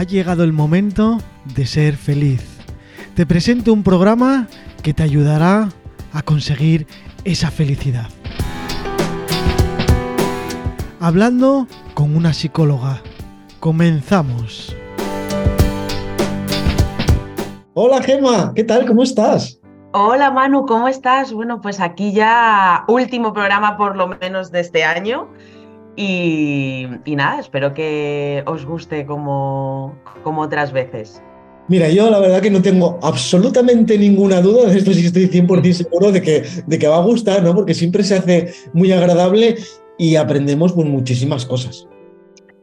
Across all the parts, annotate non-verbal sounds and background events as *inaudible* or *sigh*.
ha llegado el momento de ser feliz. Te presento un programa que te ayudará a conseguir esa felicidad. Hablando con una psicóloga. Comenzamos. Hola Gema, ¿qué tal? ¿Cómo estás? Hola Manu, ¿cómo estás? Bueno, pues aquí ya último programa por lo menos de este año. Y, nada, espero que os guste como, como otras veces. Mira, yo la verdad que no tengo absolutamente ninguna duda, de esto sí estoy 100% *laughs* seguro de que, de que va a gustar, ¿no? Porque siempre se hace muy agradable y aprendemos pues, muchísimas cosas.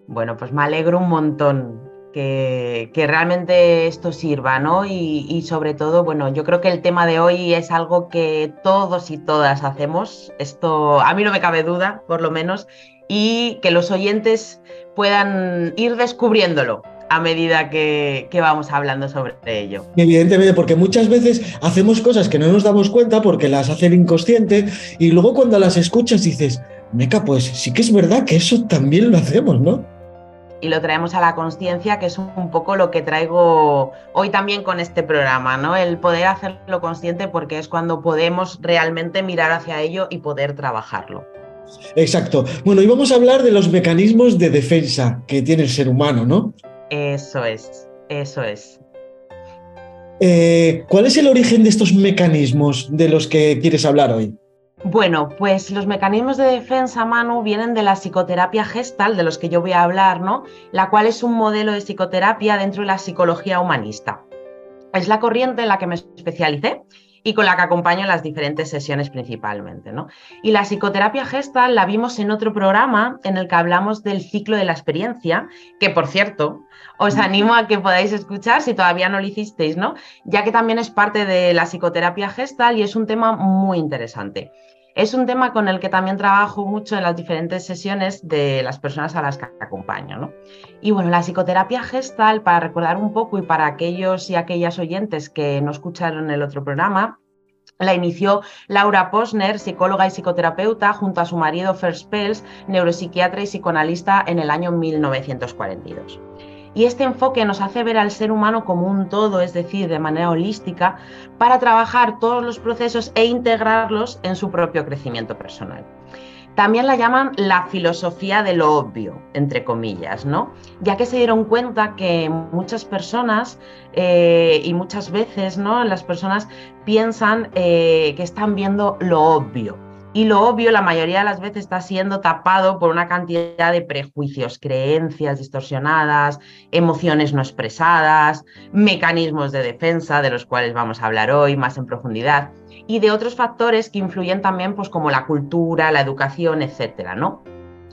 Bueno, pues me alegro un montón que, que realmente esto sirva, ¿no? Y, y, sobre todo, bueno, yo creo que el tema de hoy es algo que todos y todas hacemos. Esto a mí no me cabe duda, por lo menos, y que los oyentes puedan ir descubriéndolo a medida que, vamos hablando sobre ello. Evidentemente, porque muchas veces hacemos cosas que no nos damos cuenta porque las hacen inconsciente y luego cuando las escuchas dices, meca, pues sí que es verdad que eso también lo hacemos, ¿no? Y lo traemos a la conciencia, que es un poco lo que traigo hoy también con este programa, ¿no? El poder hacerlo consciente porque es cuando podemos realmente mirar hacia ello y poder trabajarlo. Exacto. Bueno, y vamos a hablar de los mecanismos de defensa que tiene el ser humano, ¿no? Eso es, eso es. Eh, ¿Cuál es el origen de estos mecanismos de los que quieres hablar hoy? Bueno, pues los mecanismos de defensa, Manu, vienen de la psicoterapia gestal, de los que yo voy a hablar, ¿no? La cual es un modelo de psicoterapia dentro de la psicología humanista. Es la corriente en la que me especialicé y con la que acompaño las diferentes sesiones principalmente. ¿no? Y la psicoterapia gestal la vimos en otro programa en el que hablamos del ciclo de la experiencia, que por cierto, os animo a que podáis escuchar si todavía no lo hicisteis, ¿no? ya que también es parte de la psicoterapia gestal y es un tema muy interesante. Es un tema con el que también trabajo mucho en las diferentes sesiones de las personas a las que acompaño. ¿no? Y bueno, la psicoterapia gestal, para recordar un poco y para aquellos y aquellas oyentes que no escucharon el otro programa, la inició Laura Posner, psicóloga y psicoterapeuta, junto a su marido First Pels, neuropsiquiatra y psicoanalista en el año 1942. Y este enfoque nos hace ver al ser humano como un todo, es decir, de manera holística, para trabajar todos los procesos e integrarlos en su propio crecimiento personal. También la llaman la filosofía de lo obvio, entre comillas, ¿no? Ya que se dieron cuenta que muchas personas eh, y muchas veces, ¿no? Las personas piensan eh, que están viendo lo obvio, y lo obvio la mayoría de las veces está siendo tapado por una cantidad de prejuicios, creencias distorsionadas, emociones no expresadas, mecanismos de defensa de los cuales vamos a hablar hoy más en profundidad y de otros factores que influyen también pues como la cultura, la educación, etcétera, ¿no?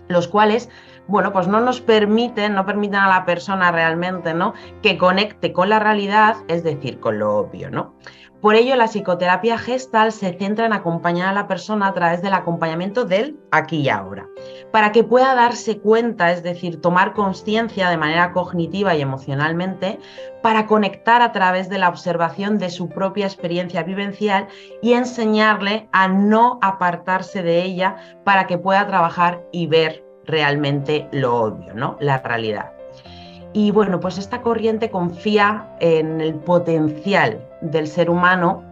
Los cuales bueno, pues no nos permiten, no permiten a la persona realmente, ¿no? Que conecte con la realidad, es decir, con lo obvio, ¿no? Por ello, la psicoterapia gestal se centra en acompañar a la persona a través del acompañamiento del aquí y ahora, para que pueda darse cuenta, es decir, tomar conciencia de manera cognitiva y emocionalmente, para conectar a través de la observación de su propia experiencia vivencial y enseñarle a no apartarse de ella para que pueda trabajar y ver realmente lo obvio, ¿no? La realidad. Y bueno, pues esta corriente confía en el potencial del ser humano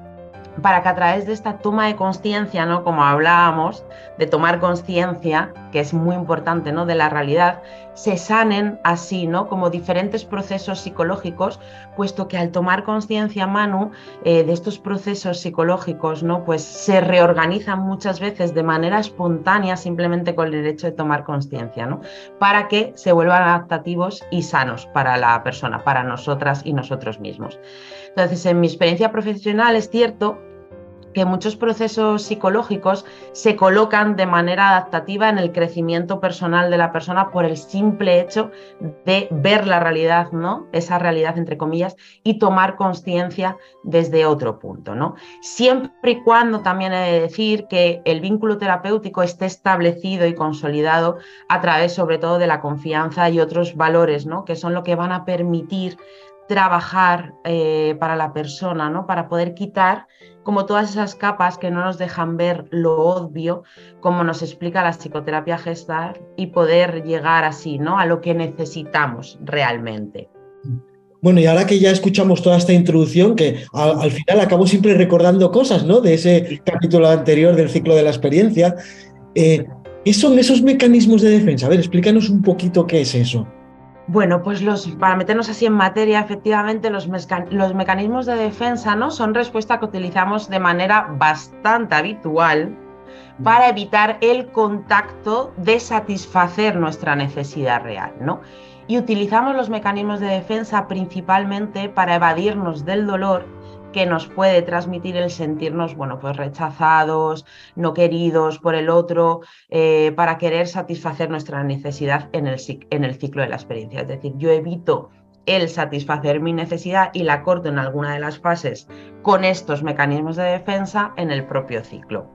para que a través de esta toma de conciencia, ¿no? Como hablábamos, de tomar conciencia, que es muy importante, ¿no? De la realidad, se sanen así, ¿no? Como diferentes procesos psicológicos, puesto que al tomar conciencia, Manu, eh, de estos procesos psicológicos, ¿no? Pues se reorganizan muchas veces de manera espontánea, simplemente con el hecho de tomar conciencia, ¿no? Para que se vuelvan adaptativos y sanos para la persona, para nosotras y nosotros mismos. Entonces, en mi experiencia profesional es cierto que muchos procesos psicológicos se colocan de manera adaptativa en el crecimiento personal de la persona por el simple hecho de ver la realidad, ¿no? Esa realidad entre comillas y tomar conciencia desde otro punto, ¿no? Siempre y cuando también he de decir que el vínculo terapéutico esté establecido y consolidado a través sobre todo de la confianza y otros valores, ¿no? Que son lo que van a permitir trabajar eh, para la persona, ¿no? Para poder quitar como todas esas capas que no nos dejan ver lo obvio, como nos explica la psicoterapia gestal, y poder llegar así, ¿no? A lo que necesitamos realmente. Bueno, y ahora que ya escuchamos toda esta introducción, que al, final acabo siempre recordando cosas, ¿no? De ese capítulo anterior del ciclo de la experiencia. Eh, ¿Qué son esos mecanismos de defensa? A ver, explícanos un poquito qué es eso. Bueno, pues los, para meternos así en materia, efectivamente los, los mecanismos de defensa ¿no? son respuesta que utilizamos de manera bastante habitual para evitar el contacto de satisfacer nuestra necesidad real. ¿no? Y utilizamos los mecanismos de defensa principalmente para evadirnos del dolor que nos puede transmitir el sentirnos, bueno, pues rechazados, no queridos por el otro, eh, para querer satisfacer nuestra necesidad en el, en el ciclo de la experiencia. Es decir, yo evito el satisfacer mi necesidad y la corto en alguna de las fases con estos mecanismos de defensa en el propio ciclo.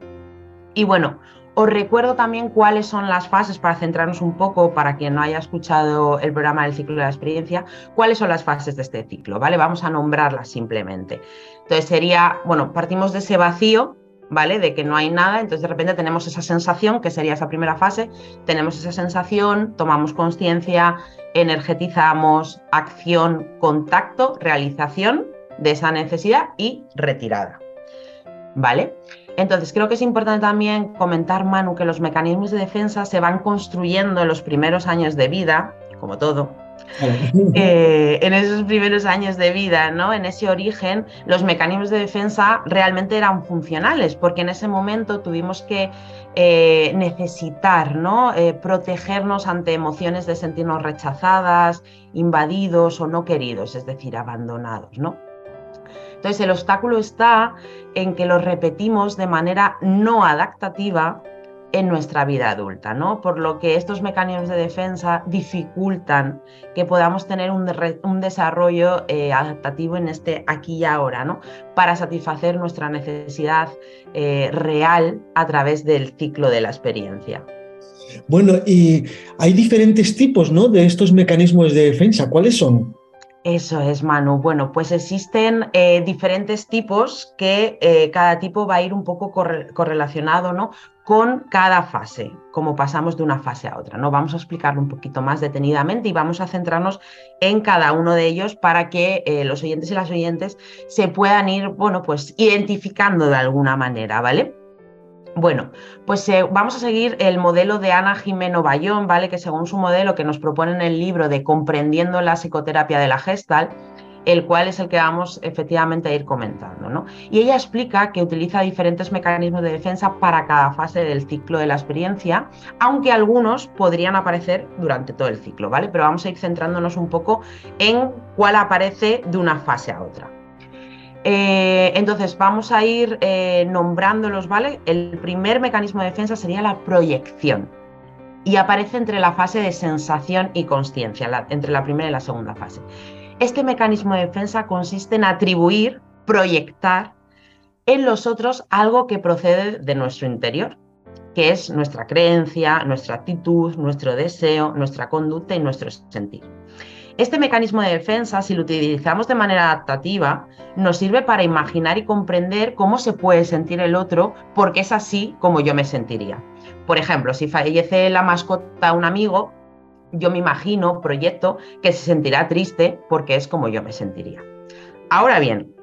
Y bueno, os recuerdo también cuáles son las fases para centrarnos un poco, para quien no haya escuchado el programa del ciclo de la experiencia, cuáles son las fases de este ciclo, ¿vale? Vamos a nombrarlas simplemente. Entonces sería, bueno, partimos de ese vacío, ¿vale? De que no hay nada, entonces de repente tenemos esa sensación, que sería esa primera fase, tenemos esa sensación, tomamos conciencia, energetizamos, acción, contacto, realización de esa necesidad y retirada, ¿vale? Entonces, creo que es importante también comentar, Manu, que los mecanismos de defensa se van construyendo en los primeros años de vida, como todo. *laughs* Eh, en esos primeros años de vida, ¿no? En ese origen, los mecanismos de defensa realmente eran funcionales, porque en ese momento tuvimos que eh, necesitar, ¿no? Eh, protegernos ante emociones de sentirnos rechazadas, invadidos o no queridos, es decir, abandonados, ¿no? Entonces el obstáculo está en que lo repetimos de manera no adaptativa en nuestra vida adulta, ¿no? Por lo que estos mecanismos de defensa dificultan que podamos tener un, desarrollo eh, adaptativo en este aquí y ahora, ¿no? Para satisfacer nuestra necesidad eh, real a través del ciclo de la experiencia. Bueno, y hay diferentes tipos, ¿no? De estos mecanismos de defensa. ¿Cuáles son? Eso es, Manu. Bueno, pues existen eh, diferentes tipos que eh, cada tipo va a ir un poco correlacionado ¿no? con cada fase, como pasamos de una fase a otra. ¿no? Vamos a explicarlo un poquito más detenidamente y vamos a centrarnos en cada uno de ellos para que eh, los oyentes y las oyentes se puedan ir, bueno, pues identificando de alguna manera, ¿vale? Bueno, pues eh, vamos a seguir el modelo de Ana Jimeno Bayón, ¿vale? Que según su modelo que nos propone en el libro de Comprendiendo la psicoterapia de la Gestal, el cual es el que vamos efectivamente a ir comentando. ¿no? Y ella explica que utiliza diferentes mecanismos de defensa para cada fase del ciclo de la experiencia, aunque algunos podrían aparecer durante todo el ciclo, ¿vale? Pero vamos a ir centrándonos un poco en cuál aparece de una fase a otra. Eh, entonces, vamos a ir eh, nombrándolos, ¿vale? El primer mecanismo de defensa sería la proyección y aparece entre la fase de sensación y conciencia, entre la primera y la segunda fase. Este mecanismo de defensa consiste en atribuir, proyectar en los otros algo que procede de nuestro interior, que es nuestra creencia, nuestra actitud, nuestro deseo, nuestra conducta y nuestro sentir. Este mecanismo de defensa, si lo utilizamos de manera adaptativa, nos sirve para imaginar y comprender cómo se puede sentir el otro porque es así como yo me sentiría. Por ejemplo, si fallece la mascota de un amigo, yo me imagino, proyecto, que se sentirá triste porque es como yo me sentiría. Ahora bien,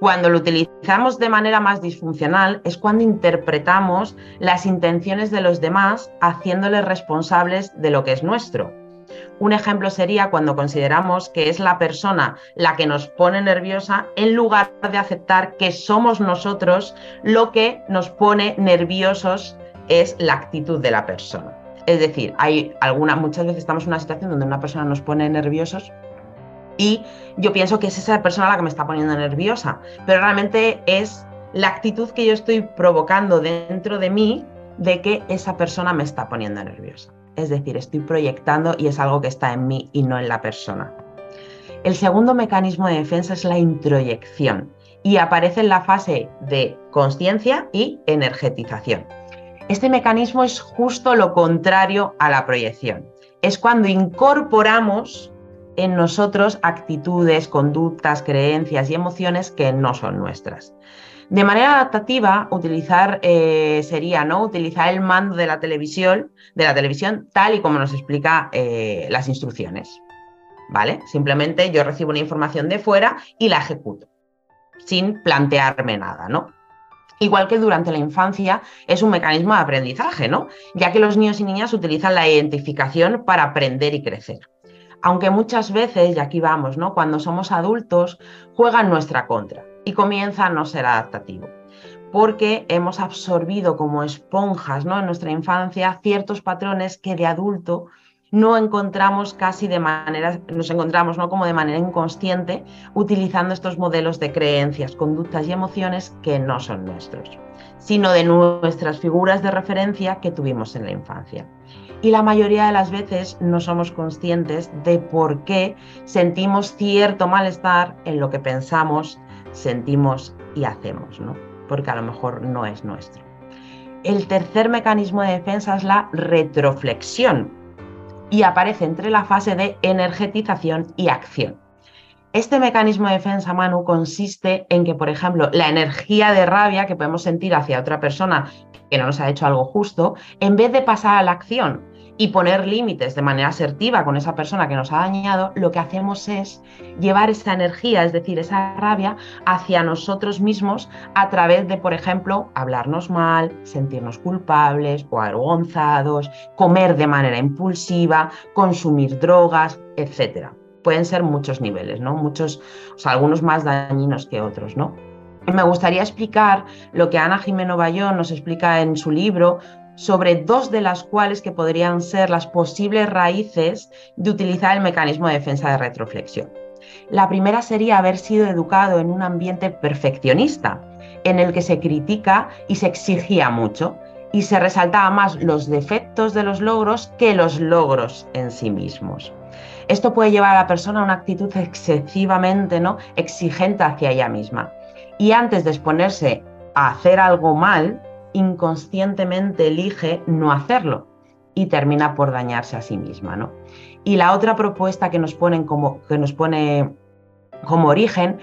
cuando lo utilizamos de manera más disfuncional es cuando interpretamos las intenciones de los demás haciéndoles responsables de lo que es nuestro. Un ejemplo sería cuando consideramos que es la persona la que nos pone nerviosa en lugar de aceptar que somos nosotros lo que nos pone nerviosos es la actitud de la persona. Es decir, hay alguna, muchas veces estamos en una situación donde una persona nos pone nerviosos y yo pienso que es esa persona la que me está poniendo nerviosa, pero realmente es la actitud que yo estoy provocando dentro de mí de que esa persona me está poniendo nerviosa es decir, estoy proyectando y es algo que está en mí y no en la persona. El segundo mecanismo de defensa es la introyección y aparece en la fase de conciencia y energetización. Este mecanismo es justo lo contrario a la proyección. Es cuando incorporamos en nosotros actitudes, conductas, creencias y emociones que no son nuestras. De manera adaptativa, utilizar eh, sería ¿no? utilizar el mando de la televisión, de la televisión tal y como nos explica eh, las instrucciones. ¿vale? Simplemente yo recibo una información de fuera y la ejecuto, sin plantearme nada, ¿no? Igual que durante la infancia es un mecanismo de aprendizaje, ¿no? Ya que los niños y niñas utilizan la identificación para aprender y crecer. Aunque muchas veces, y aquí vamos, ¿no? Cuando somos adultos, juegan nuestra contra y comienza a no ser adaptativo porque hemos absorbido como esponjas ¿no? en nuestra infancia ciertos patrones que de adulto no encontramos casi de manera, nos encontramos ¿no? como de manera inconsciente utilizando estos modelos de creencias, conductas y emociones que no son nuestros, sino de nuestras figuras de referencia que tuvimos en la infancia. Y la mayoría de las veces no somos conscientes de por qué sentimos cierto malestar en lo que pensamos, sentimos y hacemos. ¿no? porque a lo mejor no es nuestro. El tercer mecanismo de defensa es la retroflexión y aparece entre la fase de energetización y acción. Este mecanismo de defensa, Manu, consiste en que, por ejemplo, la energía de rabia que podemos sentir hacia otra persona que no nos ha hecho algo justo, en vez de pasar a la acción y poner límites de manera asertiva con esa persona que nos ha dañado, lo que hacemos es llevar esa energía, es decir, esa rabia, hacia nosotros mismos a través de, por ejemplo, hablarnos mal, sentirnos culpables o avergonzados, comer de manera impulsiva, consumir drogas, etc. Pueden ser muchos niveles, ¿no? Muchos, o sea, algunos más dañinos que otros, ¿no? Me gustaría explicar lo que Ana Jimeno Bayón nos explica en su libro sobre dos de las cuales que podrían ser las posibles raíces de utilizar el mecanismo de defensa de retroflexión. La primera sería haber sido educado en un ambiente perfeccionista, en el que se critica y se exigía mucho, y se resaltaba más los defectos de los logros que los logros en sí mismos. Esto puede llevar a la persona a una actitud excesivamente ¿no? exigente hacia ella misma. Y antes de exponerse a hacer algo mal, inconscientemente elige no hacerlo y termina por dañarse a sí misma. ¿no? Y la otra propuesta que nos, ponen como, que nos pone como origen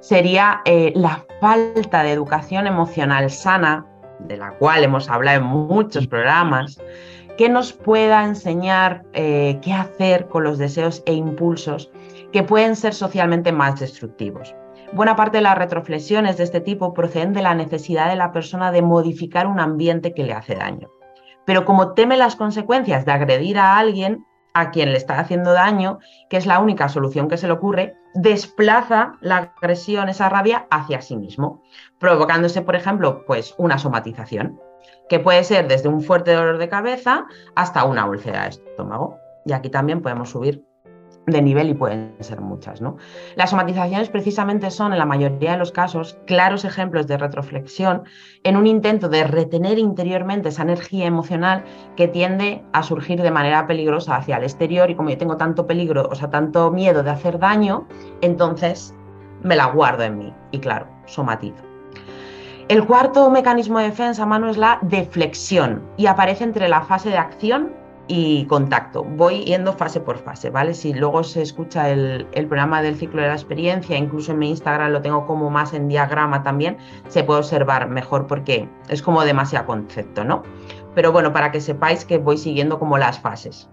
sería eh, la falta de educación emocional sana, de la cual hemos hablado en muchos programas, que nos pueda enseñar eh, qué hacer con los deseos e impulsos que pueden ser socialmente más destructivos. Buena parte de las retroflexiones de este tipo proceden de la necesidad de la persona de modificar un ambiente que le hace daño. Pero como teme las consecuencias de agredir a alguien a quien le está haciendo daño, que es la única solución que se le ocurre, desplaza la agresión, esa rabia, hacia sí mismo, provocándose, por ejemplo, pues una somatización, que puede ser desde un fuerte dolor de cabeza hasta una úlcera de estómago. Y aquí también podemos subir de nivel y pueden ser muchas. ¿no? Las somatizaciones precisamente son, en la mayoría de los casos, claros ejemplos de retroflexión en un intento de retener interiormente esa energía emocional que tiende a surgir de manera peligrosa hacia el exterior y como yo tengo tanto peligro, o sea, tanto miedo de hacer daño, entonces me la guardo en mí y claro, somatizo. El cuarto mecanismo de defensa, mano, es la deflexión y aparece entre la fase de acción y contacto. Voy yendo fase por fase, ¿vale? Si luego se escucha el, programa del ciclo de la experiencia, incluso en mi Instagram lo tengo como más en diagrama también, se puede observar mejor porque es como demasiado concepto, ¿no? Pero bueno, para que sepáis que voy siguiendo como las fases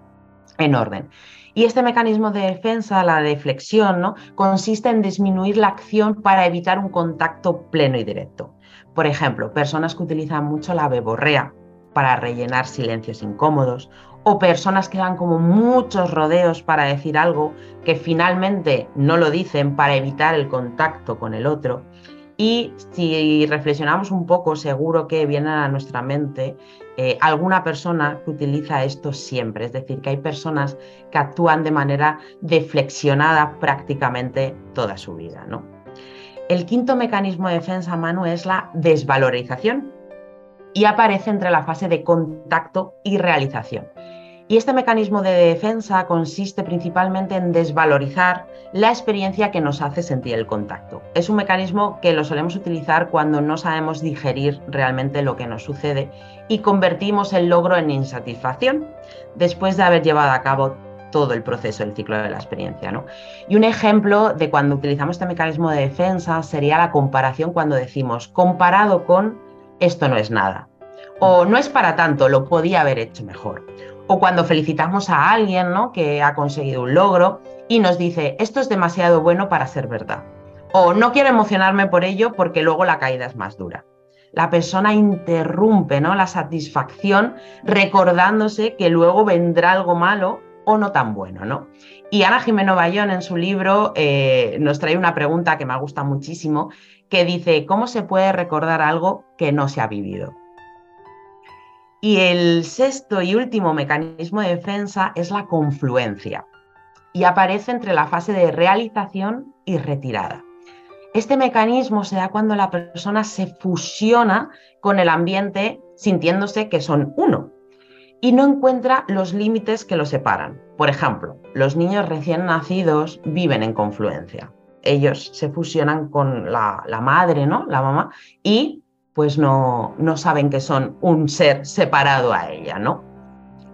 en orden. Y este mecanismo de defensa, la deflexión, ¿no? consiste en disminuir la acción para evitar un contacto pleno y directo. Por ejemplo, personas que utilizan mucho la beborrea para rellenar silencios incómodos o personas que dan como muchos rodeos para decir algo que finalmente no lo dicen para evitar el contacto con el otro. Y si reflexionamos un poco, seguro que viene a nuestra mente eh, alguna persona que utiliza esto siempre. Es decir, que hay personas que actúan de manera deflexionada prácticamente toda su vida. ¿no? El quinto mecanismo de defensa, Manu, es la desvalorización y aparece entre la fase de contacto y realización. Y este mecanismo de defensa consiste principalmente en desvalorizar la experiencia que nos hace sentir el contacto. Es un mecanismo que lo solemos utilizar cuando no sabemos digerir realmente lo que nos sucede y convertimos el logro en insatisfacción después de haber llevado a cabo todo el proceso del ciclo de la experiencia. ¿no? Y un ejemplo de cuando utilizamos este mecanismo de defensa sería la comparación cuando decimos comparado con esto no es nada O no es para tanto, lo podía haber hecho mejor. O cuando felicitamos a alguien ¿no? que ha conseguido un logro y nos dice, esto es demasiado bueno para ser verdad. O no quiero emocionarme por ello porque luego la caída es más dura. La persona interrumpe ¿no? la satisfacción recordándose que luego vendrá algo malo o no tan bueno. ¿no? Y Ana Jimeno Bayón en su libro eh, nos trae una pregunta que me gusta muchísimo, que dice, ¿cómo se puede recordar algo que no se ha vivido? Y el sexto y último mecanismo de defensa es la confluencia y aparece entre la fase de realización y retirada. Este mecanismo se da cuando la persona se fusiona con el ambiente sintiéndose que son uno y no encuentra los límites que los separan. Por ejemplo, los niños recién nacidos viven en confluencia. Ellos se fusionan con la, madre, ¿no? La mamá, y pues no, no saben que son un ser separado a ella, ¿no?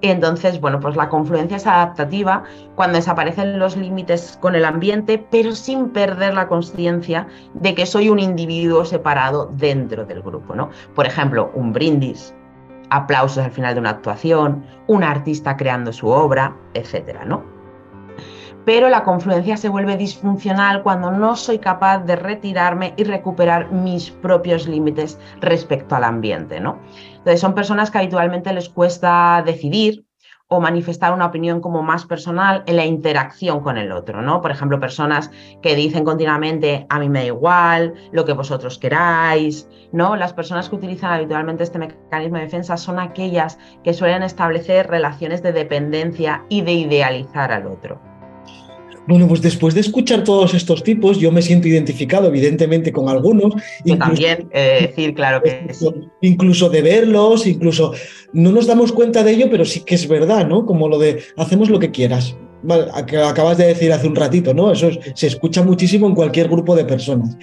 Entonces, bueno, pues la confluencia es adaptativa cuando desaparecen los límites con el ambiente, pero sin perder la conciencia de que soy un individuo separado dentro del grupo, ¿no? Por ejemplo, un brindis, aplausos al final de una actuación, un artista creando su obra, etcétera, ¿no? Pero la confluencia se vuelve disfuncional cuando no soy capaz de retirarme y recuperar mis propios límites respecto al ambiente. ¿no? Entonces son personas que habitualmente les cuesta decidir o manifestar una opinión como más personal en la interacción con el otro, ¿no? Por ejemplo, personas que dicen continuamente a mí me da igual, lo que vosotros queráis, ¿no? Las personas que utilizan habitualmente este mecanismo de defensa son aquellas que suelen establecer relaciones de dependencia y de idealizar al otro. Bueno, pues después de escuchar todos estos tipos, yo me siento identificado, evidentemente, con algunos. Yo también, eh, decir, claro que sí. Incluso de verlos, incluso no nos damos cuenta de ello, pero sí que es verdad, ¿no? Como lo de hacemos lo que quieras. acabas de decir hace un ratito, ¿no? Eso se escucha muchísimo en cualquier grupo de personas.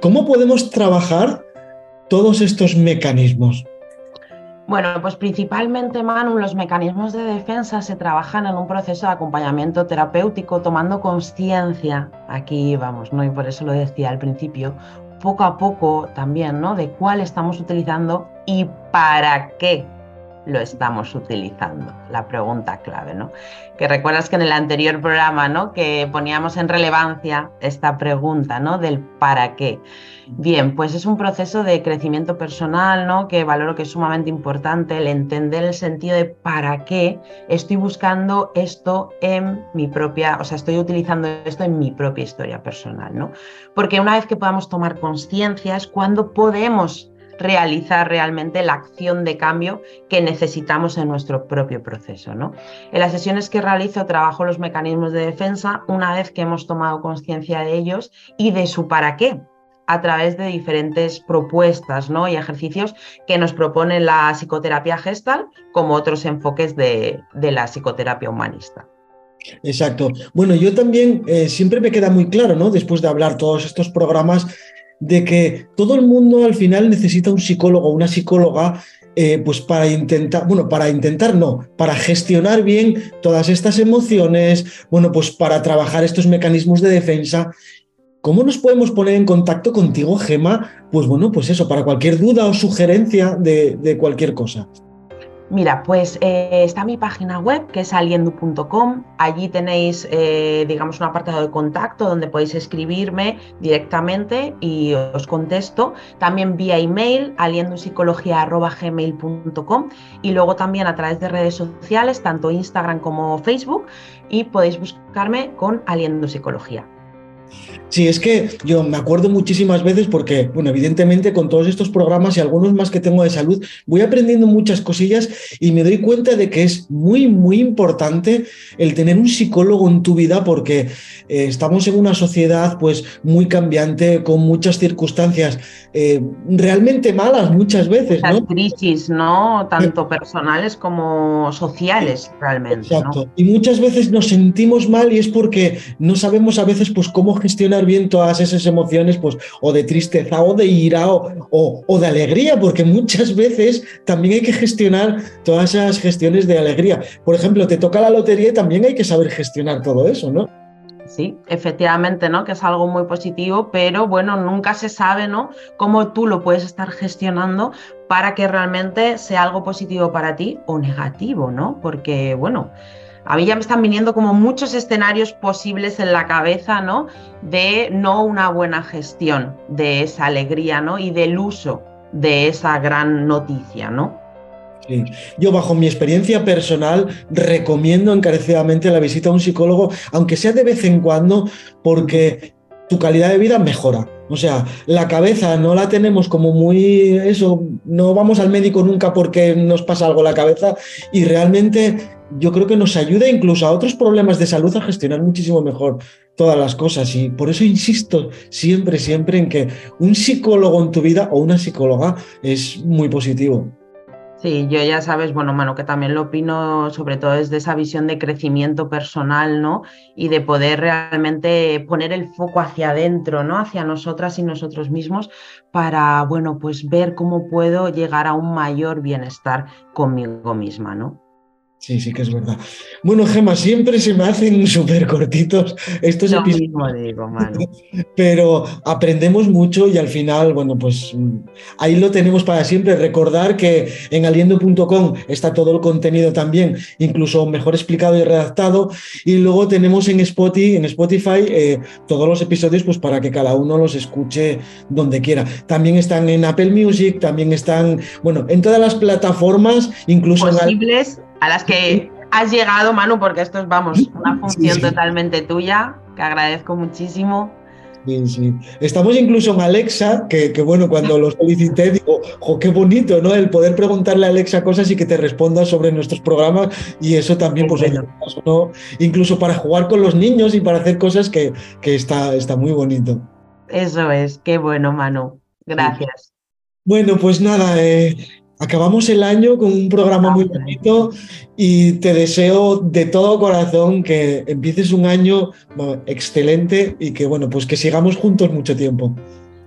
¿Cómo podemos trabajar todos estos mecanismos? Bueno, pues principalmente, Manu, los mecanismos de defensa se trabajan en un proceso de acompañamiento terapéutico, tomando conciencia, aquí vamos, ¿no? Y por eso lo decía al principio, poco a poco también, ¿no? De cuál estamos utilizando y para qué lo estamos utilizando? La pregunta clave, ¿no? Que recuerdas que en el anterior programa, ¿no? Que poníamos en relevancia esta pregunta, ¿no? Del para qué. Bien, pues es un proceso de crecimiento personal, ¿no? Que valoro que es sumamente importante el entender el sentido de para qué estoy buscando esto en mi propia, o sea, estoy utilizando esto en mi propia historia personal, ¿no? Porque una vez que podamos tomar conciencia es cuando podemos realizar realmente la acción de cambio que necesitamos en nuestro propio proceso. ¿no? En las sesiones que realizo trabajo los mecanismos de defensa una vez que hemos tomado conciencia de ellos y de su para qué a través de diferentes propuestas ¿no? y ejercicios que nos propone la psicoterapia gestal como otros enfoques de, la psicoterapia humanista. Exacto. Bueno, yo también eh, siempre me queda muy claro, ¿no? Después de hablar todos estos programas, de que todo el mundo al final necesita un psicólogo o una psicóloga eh, pues para intentar, bueno, para intentar no, para gestionar bien todas estas emociones, bueno, pues para trabajar estos mecanismos de defensa. ¿Cómo nos podemos poner en contacto contigo, Gema? Pues bueno, pues eso, para cualquier duda o sugerencia de, de cualquier cosa. Mira, pues eh, está mi página web que es aliendu.com. Allí tenéis, eh, digamos, un apartado de contacto donde podéis escribirme directamente y os contesto. También vía email, aliendupsicología.gmail.com y luego también a través de redes sociales, tanto Instagram como Facebook, y podéis buscarme con Aliendo Psicología. Sí, es que yo me acuerdo muchísimas veces porque, bueno, evidentemente con todos estos programas y algunos más que tengo de salud, voy aprendiendo muchas cosillas y me doy cuenta de que es muy, muy importante el tener un psicólogo en tu vida porque eh, estamos en una sociedad pues muy cambiante, con muchas circunstancias eh, realmente malas muchas veces. Las crisis, ¿no? Tanto personales como sociales, realmente. Exacto. Y muchas veces nos sentimos mal y es porque no sabemos a veces pues cómo gestionar bien todas esas emociones, pues, o de tristeza, o de ira, o, o, de alegría, porque muchas veces también hay que gestionar todas esas gestiones de alegría. Por ejemplo, te toca la lotería y también hay que saber gestionar todo eso, ¿no? sí, efectivamente, ¿no? Que es algo muy positivo, pero bueno, nunca se sabe, ¿no? Cómo tú lo puedes estar gestionando para que realmente sea algo positivo para ti o negativo, ¿no? Porque, bueno, a mí ya me están viniendo como muchos escenarios posibles en la cabeza, ¿no? De no una buena gestión de esa alegría, ¿no? Y del uso de esa gran noticia, ¿no? Sí. Yo, bajo mi experiencia personal, recomiendo encarecidamente la visita a un psicólogo, aunque sea de vez en cuando, porque tu calidad de vida mejora. O sea, la cabeza no la tenemos como muy eso, no vamos al médico nunca porque nos pasa algo la cabeza y realmente yo creo que nos ayuda incluso a otros problemas de salud a gestionar muchísimo mejor todas las cosas y por eso insisto siempre, siempre en que un psicólogo en tu vida o una psicóloga es muy positivo. Sí, yo ya sabes, bueno, mano, que también lo opino sobre todo desde esa visión de crecimiento personal, ¿no? Y de poder realmente poner el foco hacia adentro, ¿no? Hacia nosotras y nosotros mismos para, bueno, pues ver cómo puedo llegar a un mayor bienestar conmigo misma, ¿no? Sí, sí que es verdad. Bueno, Gema, siempre se me hacen *laughs* súper cortitos estos episodios. Digo, *laughs* Pero aprendemos mucho y al final, bueno, pues ahí lo tenemos para siempre. Recordar que en aliendo.com está todo el contenido también, incluso mejor explicado y redactado. Y luego tenemos en Spotify, en Spotify eh, todos los episodios pues para que cada uno los escuche donde quiera. También están en Apple Music, también están, bueno, en todas las plataformas, incluso posibles a las que has llegado, Manu, porque esto es, vamos, una función totalmente tuya, que agradezco muchísimo. Sí, sí. Estamos incluso en Alexa, que, bueno, cuando lo solicité digo, jo, qué bonito, ¿no? El poder preguntarle a Alexa cosas y que te responda sobre nuestros programas y eso también, pues, ¿no? incluso para jugar con los niños y para hacer cosas que, que está, está muy bonito. Eso es, qué bueno, Manu. Gracias. Bueno, pues nada, eh, Acabamos el año con un programa muy bonito y te deseo de todo corazón que empieces un año excelente y que bueno, pues que sigamos juntos mucho tiempo.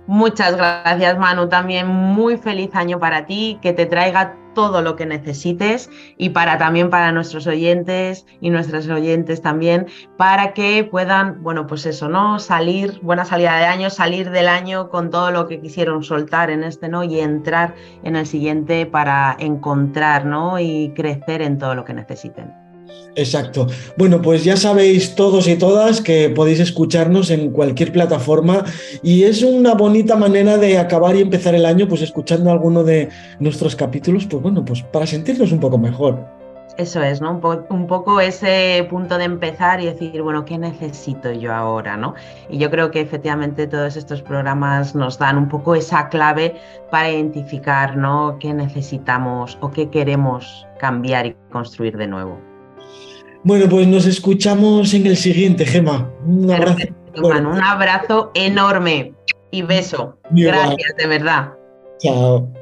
Muchas gracias, Manu. También muy feliz año para ti, que te traiga todo lo que necesites y para también para nuestros oyentes y nuestras oyentes también, para que puedan, bueno, pues eso, ¿no? Salir, buena salida de año, salir del año con todo lo que quisieron soltar en este, ¿no? Y entrar en el siguiente para encontrar, ¿no? Y crecer en todo lo que necesiten. Exacto. Bueno, pues ya sabéis todos y todas que podéis escucharnos en cualquier plataforma y es una bonita manera de acabar y empezar el año pues escuchando alguno de nuestros capítulos, pues bueno, pues para sentirnos un poco mejor. Eso es, ¿no? Un, poco ese punto de empezar y decir, bueno, ¿qué necesito yo ahora, no? Y yo creo que efectivamente todos estos programas nos dan un poco esa clave para identificar, ¿no? ¿Qué necesitamos o qué queremos cambiar y construir de nuevo? Bueno, pues nos escuchamos en el siguiente, Gema. Un abrazo. un abrazo enorme y beso. Gracias, de verdad. Chao.